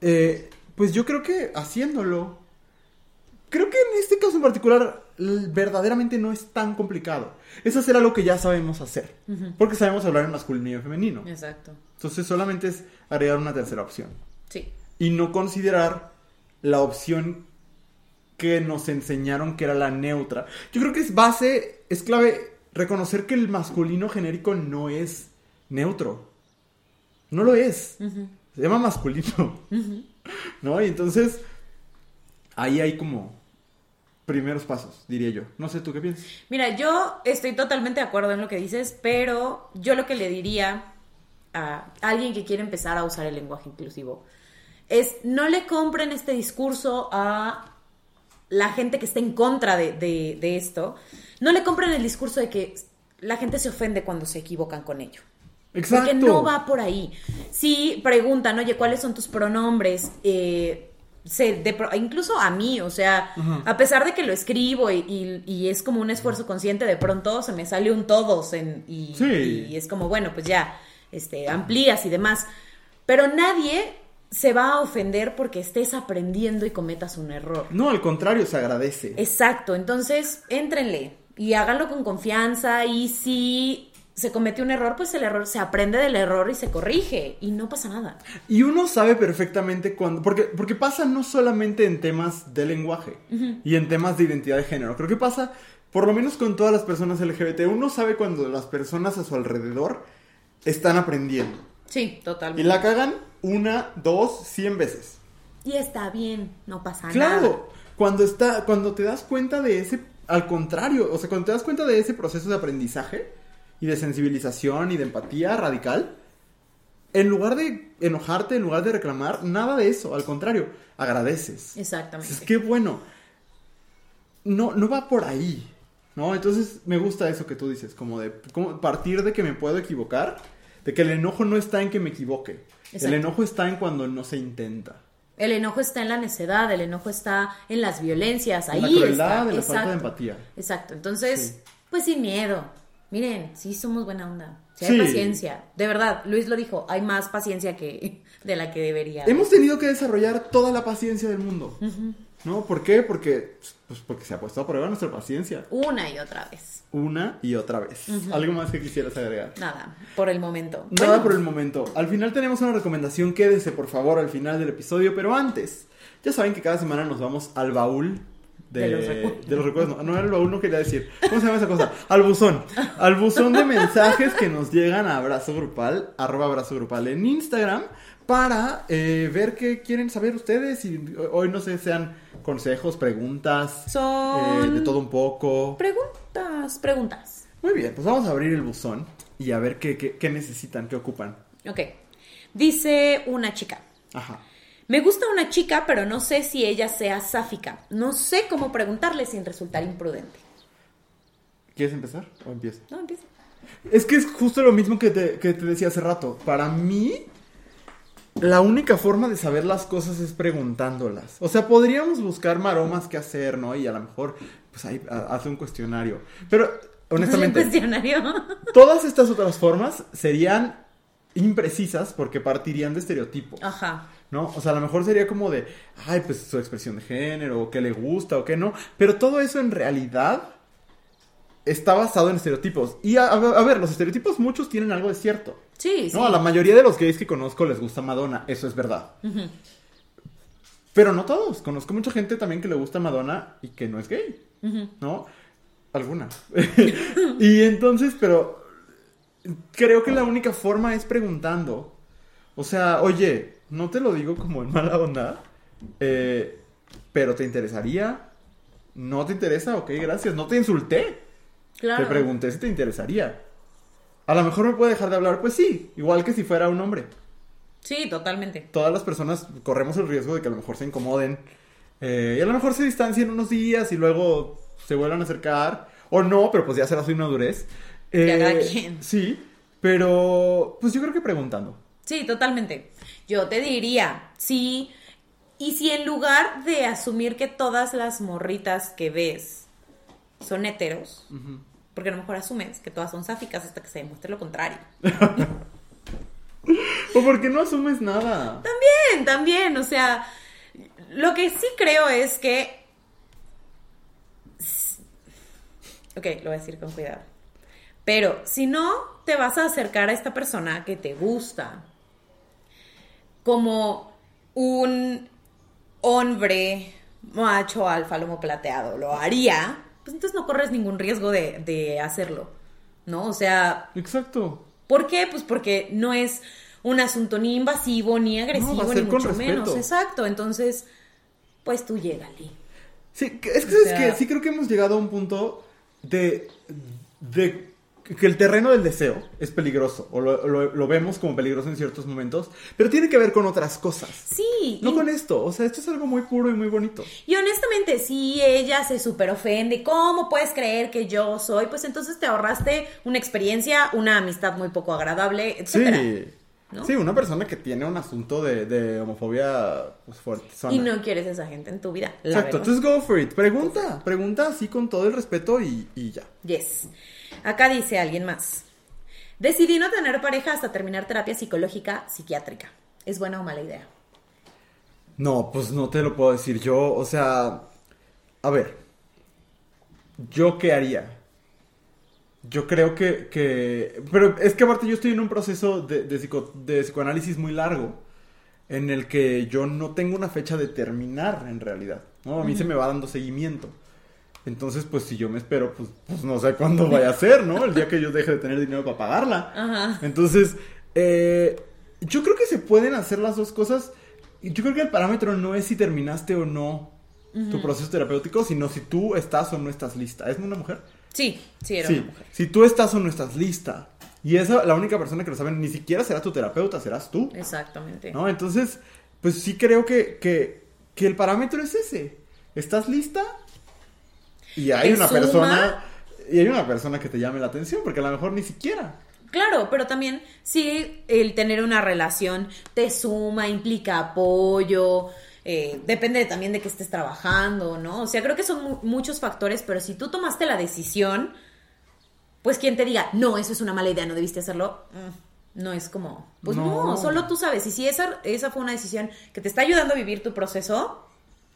Eh, Pues yo creo que haciéndolo. Creo que en este caso en particular verdaderamente no es tan complicado. Es hacer algo que ya sabemos hacer. Porque sabemos hablar en masculino y en femenino.
Exacto.
Entonces solamente es agregar una tercera opción.
Sí.
Y no considerar la opción que nos enseñaron que era la neutra. Yo creo que es base, es clave reconocer que el masculino genérico no es neutro. No lo es. Se llama masculino. ¿No? Y entonces ahí hay como primeros pasos, diría yo. No sé tú qué piensas.
Mira, yo estoy totalmente de acuerdo en lo que dices, pero yo lo que le diría a alguien que quiere empezar a usar el lenguaje inclusivo es no le compren este discurso a la gente que está en contra de, de- de esto. No le compren el discurso de que la gente se ofende cuando se equivocan con ello.
Exacto.
Porque no va por ahí. Si preguntan, oye, ¿cuáles son tus pronombres? Eh, se- de pro- incluso a mí, o sea, a pesar de que lo escribo y, y- y es como un esfuerzo consciente, de pronto se me sale un todos en- y,
Sí.
y es como, bueno, pues ya, este, amplías y demás. Pero nadie se va a ofender porque estés aprendiendo y cometas un error.
No, al contrario, se agradece.
Exacto, entonces éntrenle y háganlo con confianza y si se comete un error, pues el error se aprende del error y se corrige y no pasa nada.
Y uno sabe perfectamente cuando. Porque, porque pasa no solamente en temas de lenguaje y en temas de identidad de género. Creo que pasa, por lo menos con todas las personas LGBT, uno sabe cuando las personas a su alrededor están aprendiendo.
Sí,
Y
totalmente.
la cagan una, dos, cien veces.
Y está bien, no pasa nada.
Claro, cuando está, cuando te das cuenta de ese, al contrario, o sea, cuando te das cuenta de ese proceso de aprendizaje y de sensibilización y de empatía radical, en lugar de enojarte, en lugar de reclamar, nada de eso, al contrario, agradeces.
Exactamente.
Es que bueno, no, no va por ahí, ¿no? Entonces me gusta eso que tú dices, como de como partir de que me puedo equivocar, de que el enojo no está en que me equivoque,
Exacto.
el enojo está en cuando no se intenta.
El enojo está en la necedad, el enojo está en las violencias, ahí
En la crueldad,
está.
en la falta
Exacto.
de empatía.
Exacto, entonces,
Sí.
pues sin miedo. Miren, sí somos buena onda. Sí hay
Sí.
paciencia. De verdad, Luis lo dijo, hay más paciencia que de la que debería.
Hemos tenido que desarrollar toda la paciencia del mundo. ¿No? ¿Por qué? Porque, pues porque se ha puesto a prueba nuestra paciencia.
Una y otra vez.
Una y otra vez. ¿Algo más que quisieras agregar?
Nada, por el momento.
Nada
Bueno,
por el momento. Al final tenemos una recomendación. Quédese, por favor, al final del episodio. Pero antes, ya saben que cada semana nos vamos al baúl. De,
De los recuerdos.
de los recuerdos. No, no era el baúl, no quería decir. ¿Cómo se llama esa cosa? Al buzón. Al buzón de mensajes que nos llegan a Abrazo Grupal, arroba Abrazo Grupal en Instagram, para eh, ver qué quieren saber ustedes. Y hoy, no sé, sean consejos, preguntas,
Son-
eh, de todo un poco.
Preguntas, preguntas.
Muy bien, pues vamos a abrir el buzón y a ver qué, qué, qué necesitan, qué ocupan.
Ok. Dice una chica.
Ajá.
Me gusta una chica, pero no sé si ella sea sáfica. No sé cómo preguntarle sin resultar imprudente.
¿Quieres empezar o empiezo?
No, empieza.
Es que es justo lo mismo que te, que te decía hace rato. Para mí, la única forma de saber las cosas es preguntándolas. O sea, podríamos buscar maromas que hacer, ¿no? Y a lo mejor, pues ahí ha- hace un cuestionario. Pero,
Un
honestamente,
cuestionario.
todas estas otras formas serían imprecisas porque partirían de estereotipos.
Ajá.
¿No? O sea, a lo mejor sería como de, ay, pues su expresión de género, o qué le gusta, o qué no. Pero todo eso en realidad está basado en estereotipos. Y a, ver, los estereotipos muchos tienen algo de cierto.
Sí, sí.
No, a la mayoría de los gays que conozco les gusta Madonna, eso es verdad. Pero no todos. Conozco mucha gente también que le gusta Madonna y que no es gay. ¿No? Alguna. y entonces, pero creo que la única forma es preguntando. O sea, oye, no te lo digo como en mala onda, eh, pero ¿te interesaría? ¿No te interesa? Ok, gracias. No te insulté.
Claro.
Te pregunté si te interesaría. A lo mejor me puede dejar de hablar, pues sí, igual que si fuera un hombre.
Sí, totalmente.
Todas las personas corremos el riesgo de que a lo mejor se incomoden eh, y a lo mejor se distancien unos días y luego se vuelvan a acercar. O no, pero pues ya será su inmadurez. Eh,
Ya cada quien.
Sí, pero pues yo creo que preguntando.
Sí, totalmente. Yo te diría, sí. Y si en lugar de asumir que todas las morritas que ves son heteros, porque a lo mejor asumes que todas son sáficas hasta que se demuestre lo contrario.
¿O por qué no asumes nada?
También, también, o sea, lo que sí creo es que... Ok, lo voy a decir con cuidado. Pero si no te vas a acercar a esta persona que te gusta como un hombre macho alfa lomo plateado lo haría, pues entonces no corres ningún riesgo de, de hacerlo, ¿no? O sea,
Exacto.
¿por qué? Pues porque no es un asunto ni invasivo, ni agresivo,
No,
ni mucho menos. Exacto, entonces, pues tú llégale.
Sí, que- es que,
O
¿sabes
sea-
qué? sí creo que hemos llegado a un punto de, de que el terreno del deseo es peligroso, o lo, lo- lo vemos como peligroso en ciertos momentos, pero tiene que ver con otras cosas.
Sí,
No
y-
con esto, o sea, esto es algo muy puro y muy bonito.
Y honestamente, si ella se super ofende, ¿cómo puedes creer que yo soy? Pues entonces te ahorraste una experiencia, una amistad muy poco agradable, etcétera.
Sí.
¿no?
Sí, una persona que tiene un asunto de, de homofobia pues, fuerte.
Y no quieres esa gente en tu vida. la
Exacto,
verdad.
entonces go for it. Pregunta, pregunta así con todo el respeto y, y ya.
Yes. Acá dice alguien más. Decidí no tener pareja hasta terminar terapia psicológica psiquiátrica. ¿Es buena o mala idea?
No, pues no te lo puedo decir yo, o sea, a ver, ¿yo qué haría? Yo creo que, que, pero es que aparte yo estoy en un proceso de, de, psico- de psicoanálisis muy largo, en el que yo no tengo una fecha de terminar en realidad, ¿no? A mí se me va dando seguimiento. Entonces, pues si yo me espero, pues, pues no sé cuándo vaya a ser, ¿no? El día que yo deje de tener dinero para pagarla.
Ajá.
Entonces, eh, yo creo que se pueden hacer las dos cosas. Y Yo creo que el parámetro no es si terminaste o no tu proceso terapéutico, sino si tú estás o no estás lista. ¿Es una mujer?
Sí, sí, era
sí.
una mujer.
Si tú estás o no estás lista. Y esa, la única persona que lo sabe, ni siquiera será tu terapeuta, serás tú.
Exactamente.
¿No? Entonces, pues sí creo que, que, que el parámetro es ese. ¿Estás lista? Y hay
¿Te
una
suma?
persona. Y hay una persona que te llame la atención, porque a lo mejor ni siquiera.
Claro, pero también si el tener una relación te suma, implica apoyo, eh, depende también de que estés trabajando, ¿no? O sea, creo que son mu- muchos factores, pero si tú tomaste la decisión, pues quien te diga, no, eso es una mala idea, no debiste hacerlo, mm, no es como, pues no,
No.
solo tú sabes. Y si esa, esa fue una decisión que te está ayudando a vivir tu proceso,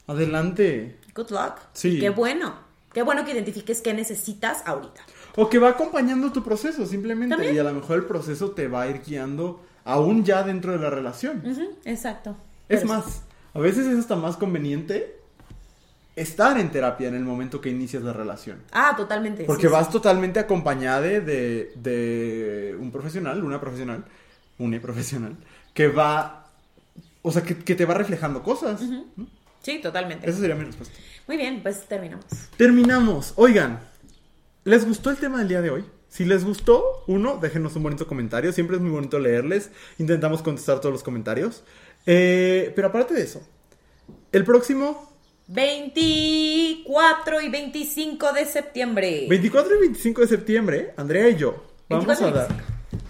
Adelante.
good luck.
Sí.
Qué bueno. Qué bueno que identifiques qué necesitas ahorita.
O que va acompañando tu proceso, simplemente.
También.
Y a lo mejor el proceso te va a ir guiando aún ya dentro de la relación.
Exacto.
Es
Pero
más, a veces es hasta más conveniente estar en terapia en el momento que inicias la relación.
Ah, totalmente.
Porque
sí, sí.
vas totalmente acompañada de, de un profesional, una profesional, una profesional, que va, o sea, que, que te va reflejando cosas. ¿no?
Sí, totalmente.
Esa sería mi respuesta.
Muy bien, pues terminamos.
Terminamos. Oigan, ¿les gustó el tema del día de hoy? Si les gustó, uno, déjenos un bonito comentario. Siempre es muy bonito leerles. Intentamos contestar todos los comentarios. Eh, pero aparte de eso, el próximo
24 y 25 de septiembre.
24 y 25 de septiembre, Andrea y yo vamos
24
a dar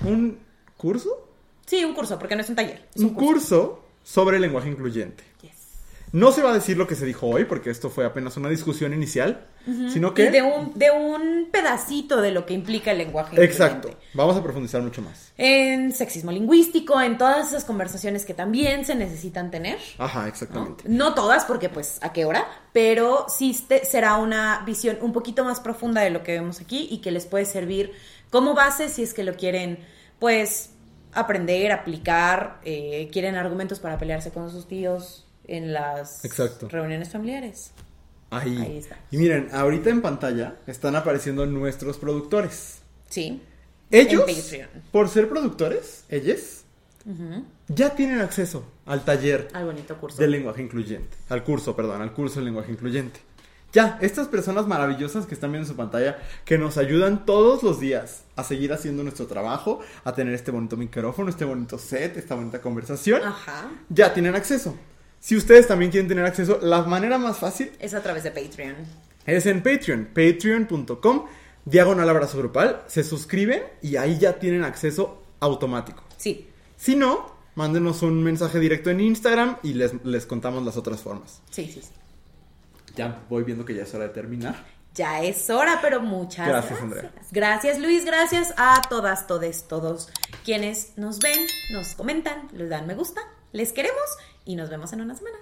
un curso.
Sí, un curso, porque no es un taller. Es
Un curso sobre lenguaje incluyente.
Yes.
No se va a decir lo que se dijo hoy, porque esto fue apenas una discusión inicial, sino que...
Y de un, de un pedacito de lo que implica el lenguaje.
Exacto.
incluyente.
Vamos a profundizar mucho más.
En sexismo lingüístico, en todas esas conversaciones que también se necesitan tener.
Ajá, exactamente.
No todas, porque pues a qué hora, pero sí este- será una visión un poquito más profunda de lo que vemos aquí y que les puede servir como base si es que lo quieren, pues, aprender, aplicar, eh, quieren argumentos para pelearse con sus tíos en las
Exacto.
reuniones familiares.
Ahí.
Ahí está.
Y miren, ahorita en pantalla están apareciendo nuestros productores.
Sí.
Ellos, por ser productores, ellos, ya tienen acceso al taller
Al bonito curso.
del lenguaje incluyente. Al curso, perdón, al curso del lenguaje incluyente. Ya, estas personas maravillosas que están viendo en su pantalla, que nos ayudan todos los días a seguir haciendo nuestro trabajo, a tener este bonito micrófono, este bonito set, esta bonita conversación,
Ajá.
ya tienen acceso. Si ustedes también quieren tener acceso, la manera más fácil
Es a través de Patreon.
es en Patreon, patreon.com, diagonal abrazo grupal, se suscriben y ahí ya tienen acceso automático.
Sí.
Si no, mándenos un mensaje directo en Instagram y les, les contamos las otras formas.
Sí, sí, sí.
Ya voy viendo que ya es hora de terminar.
Ya es hora, pero muchas
Gracias,
gracias.
Andrea.
Gracias, Luis. Gracias a todas, todes, todos quienes nos ven, nos comentan, les dan me gusta. Les queremos y nos vemos en una semana.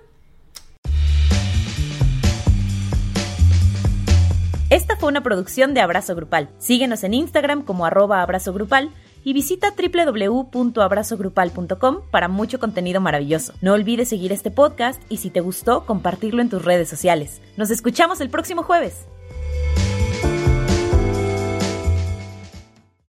Esta fue una producción de Abrazo Grupal. Síguenos en Instagram como arroba abrazo grupal y visita www.abrazogrupal.com para mucho contenido maravilloso. No olvides seguir este podcast y si te gustó, compartirlo en tus redes sociales. Nos escuchamos el próximo jueves.